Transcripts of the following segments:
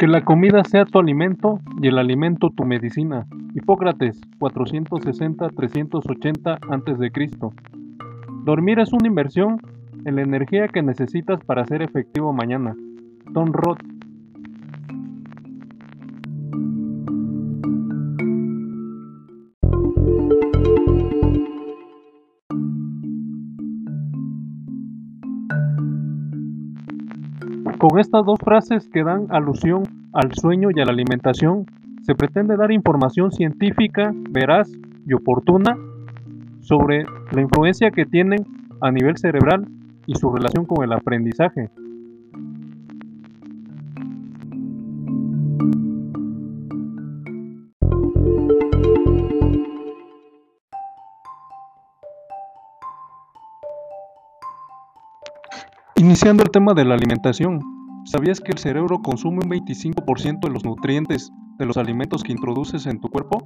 Que la comida sea tu alimento y el alimento tu medicina. Hipócrates 460-380 a.C. Dormir es una inversión en la energía que necesitas para ser efectivo mañana. Tom Roth Con estas dos frases que dan alusión al sueño y a la alimentación, se pretende dar información científica, veraz y oportuna sobre la influencia que tienen a nivel cerebral y su relación con el aprendizaje. Iniciando el tema de la alimentación, ¿sabías que el cerebro consume un 25% de los nutrientes de los alimentos que introduces en tu cuerpo?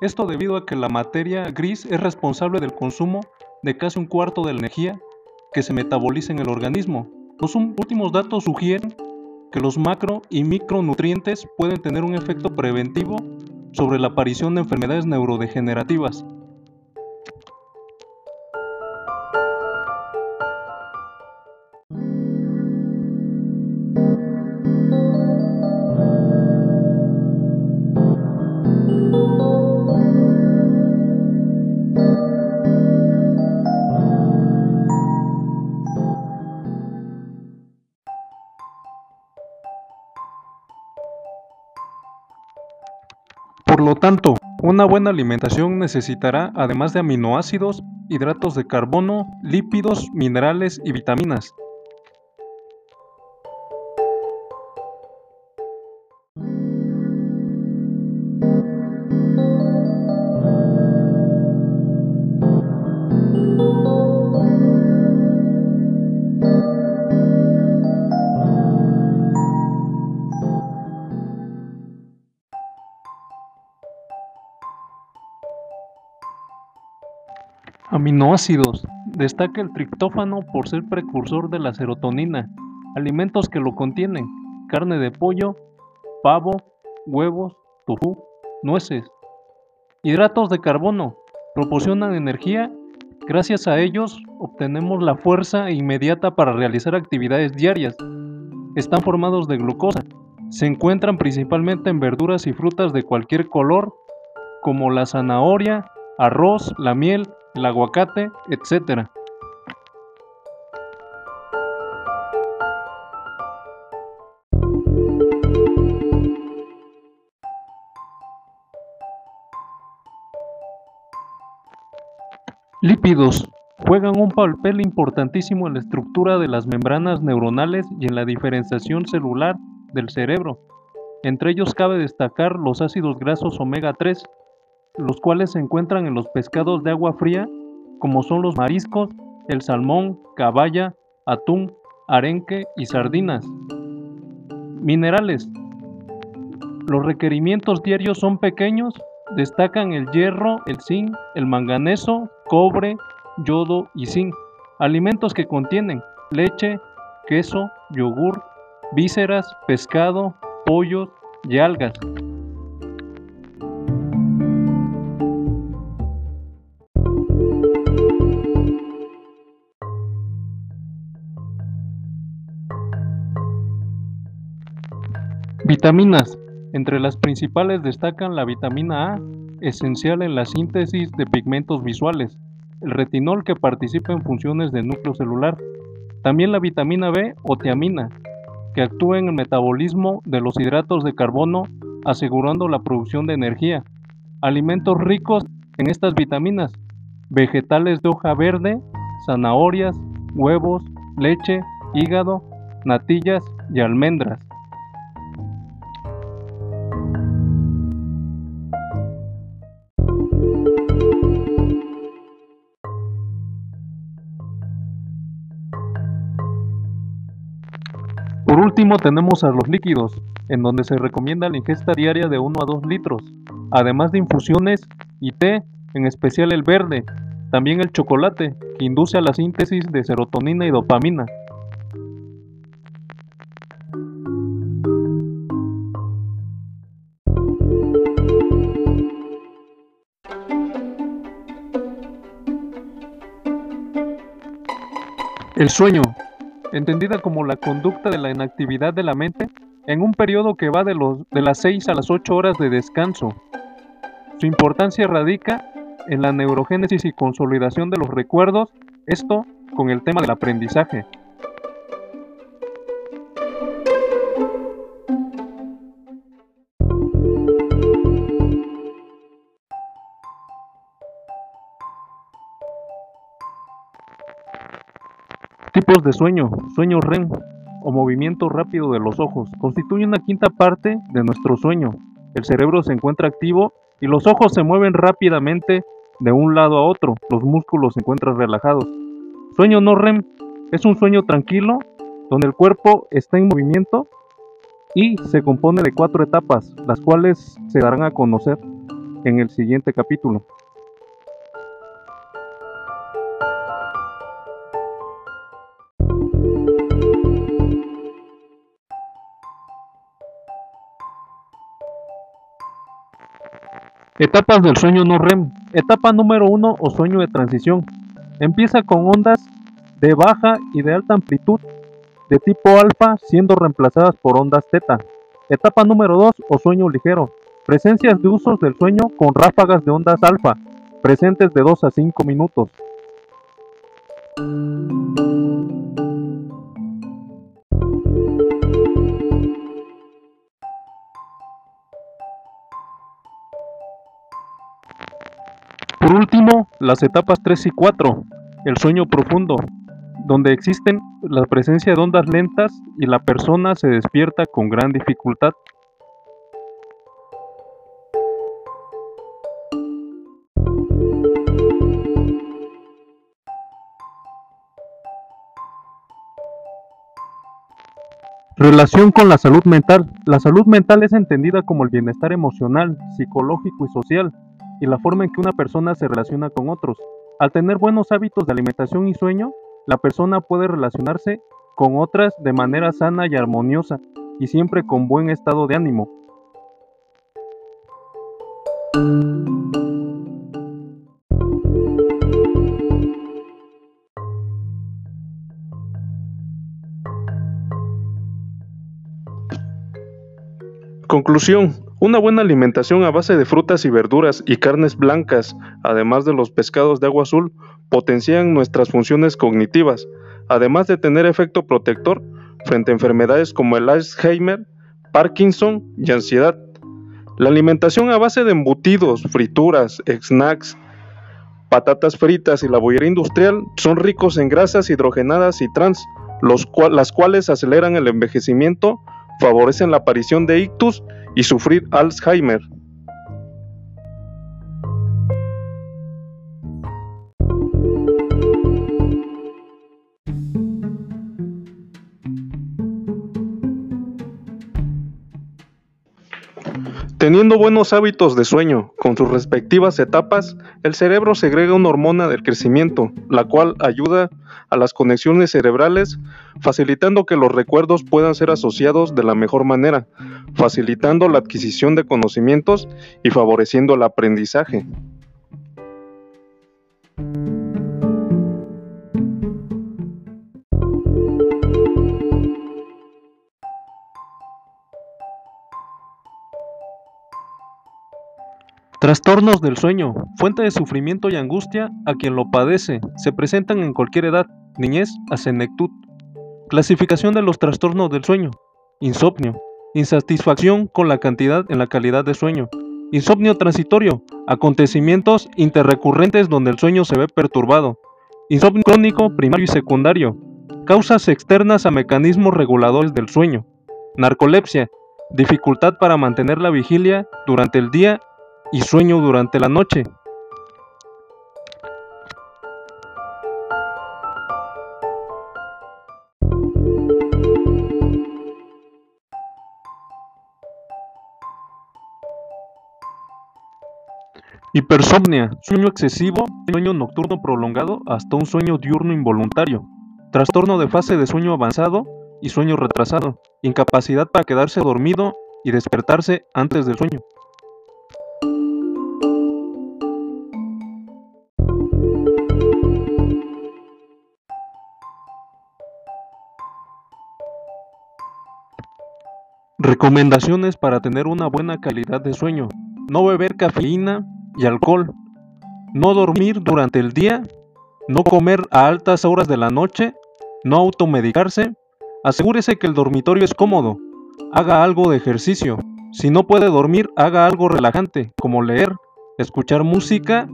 Esto debido a que la materia gris es responsable del consumo de casi un cuarto de la energía que se metaboliza en el organismo. Los últimos datos sugieren que los macro y micronutrientes pueden tener un efecto preventivo sobre la aparición de enfermedades neurodegenerativas. Por lo tanto, una buena alimentación necesitará, además de aminoácidos, hidratos de carbono, lípidos, minerales y vitaminas. Aminoácidos. Destaca el triptófano por ser precursor de la serotonina. Alimentos que lo contienen. Carne de pollo, pavo, huevos, tofu, nueces. Hidratos de carbono. Proporcionan energía. Gracias a ellos obtenemos la fuerza inmediata para realizar actividades diarias. Están formados de glucosa. Se encuentran principalmente en verduras y frutas de cualquier color, como la zanahoria, arroz, la miel, el aguacate, etc. Lípidos juegan un papel importantísimo en la estructura de las membranas neuronales y en la diferenciación celular del cerebro. Entre ellos cabe destacar los ácidos grasos omega 3, los cuales se encuentran en los pescados de agua fría, como son los mariscos, el salmón, caballa, atún, arenque y sardinas. Minerales. Los requerimientos diarios son pequeños, destacan el hierro, el zinc, el manganeso, cobre, yodo y zinc. Alimentos que contienen leche, queso, yogur, vísceras, pescado, pollos y algas. Vitaminas. Entre las principales destacan la vitamina A, esencial en la síntesis de pigmentos visuales, el retinol que participa en funciones del núcleo celular, también la vitamina B o tiamina, que actúa en el metabolismo de los hidratos de carbono, asegurando la producción de energía. Alimentos ricos en estas vitaminas, vegetales de hoja verde, zanahorias, huevos, leche, hígado, natillas y almendras. Por último tenemos a los líquidos, en donde se recomienda la ingesta diaria de 1 a 2 litros, además de infusiones y té, en especial el verde, también el chocolate, que induce a la síntesis de serotonina y dopamina. El sueño entendida como la conducta de la inactividad de la mente en un periodo que va de, los, de las 6 a las 8 horas de descanso. Su importancia radica en la neurogénesis y consolidación de los recuerdos, esto con el tema del aprendizaje. De sueño. Sueño REM o movimiento rápido de los ojos. Constituye una quinta parte de nuestro sueño. El cerebro se encuentra activo y los ojos se mueven rápidamente de un lado a otro. Los músculos se encuentran relajados. Sueño no REM es un sueño tranquilo donde el cuerpo está en movimiento y se compone de cuatro etapas, las cuales se darán a conocer en el siguiente capítulo. Etapas del sueño no REM. Etapa número 1 o sueño de transición. Empieza con ondas de baja y de alta amplitud de tipo alfa siendo reemplazadas por ondas teta. Etapa número 2 o sueño ligero. Presencias de usos del sueño con ráfagas de ondas alfa, presentes de 2 a 5 minutos. Por último, las etapas 3 y 4, el sueño profundo, donde existen la presencia de ondas lentas y la persona se despierta con gran dificultad. Relación con la salud mental. La salud mental es entendida como el bienestar emocional, psicológico y social y la forma en que una persona se relaciona con otros. Al tener buenos hábitos de alimentación y sueño, la persona puede relacionarse con otras de manera sana y armoniosa y siempre con buen estado de ánimo. Conclusión. Una buena alimentación a base de frutas y verduras y carnes blancas, además de los pescados de agua azul, potencian nuestras funciones cognitivas, además de tener efecto protector frente a enfermedades como el Alzheimer, Parkinson y ansiedad. La alimentación a base de embutidos, frituras, snacks, patatas fritas y la bollería industrial son ricos en grasas hidrogenadas y trans, las cuales aceleran el envejecimiento, favorecen la aparición de ictus y sufrir Alzheimer. Teniendo buenos hábitos de sueño con sus respectivas etapas, el cerebro segrega una hormona del crecimiento, la cual ayuda a las conexiones cerebrales, facilitando que los recuerdos puedan ser asociados de la mejor manera, facilitando la adquisición de conocimientos y favoreciendo el aprendizaje. Trastornos del sueño, fuente de sufrimiento y angustia a quien lo padece, se presentan en cualquier edad, niñez a senectud. Clasificación de los trastornos del sueño. Insomnio, insatisfacción con la cantidad en la calidad de sueño. Insomnio transitorio, acontecimientos interrecurrentes donde el sueño se ve perturbado. Insomnio crónico primario y secundario, causas externas a mecanismos reguladores del sueño. Narcolepsia, dificultad para mantener la vigilia durante el día y sueño durante la noche. Hipersomnia, sueño excesivo, sueño nocturno prolongado hasta un sueño diurno involuntario, trastorno de fase de sueño avanzado y sueño retrasado, incapacidad para quedarse dormido y despertarse antes del sueño. Recomendaciones para tener una buena calidad de sueño. No beber cafeína y alcohol. No dormir durante el día. No comer a altas horas de la noche. No automedicarse. Asegúrese que el dormitorio es cómodo. Haga algo de ejercicio. Si no puede dormir, haga algo relajante, como leer, escuchar música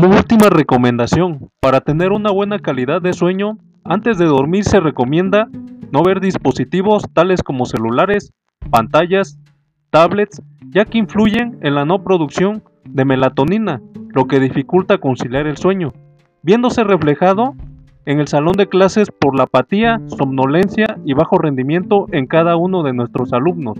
Como última recomendación, para tener una buena calidad de sueño, antes de dormir se recomienda no ver dispositivos tales como celulares, pantallas, tablets, ya que influyen en la no producción de melatonina, lo que dificulta conciliar el sueño, viéndose reflejado en el salón de clases por la apatía, somnolencia y bajo rendimiento en cada uno de nuestros alumnos.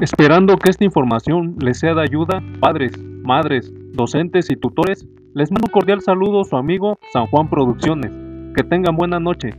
Esperando que esta información les sea de ayuda, padres, madres, docentes y tutores, les mando un cordial saludo su amigo San Juan Producciones. Que tengan buena noche.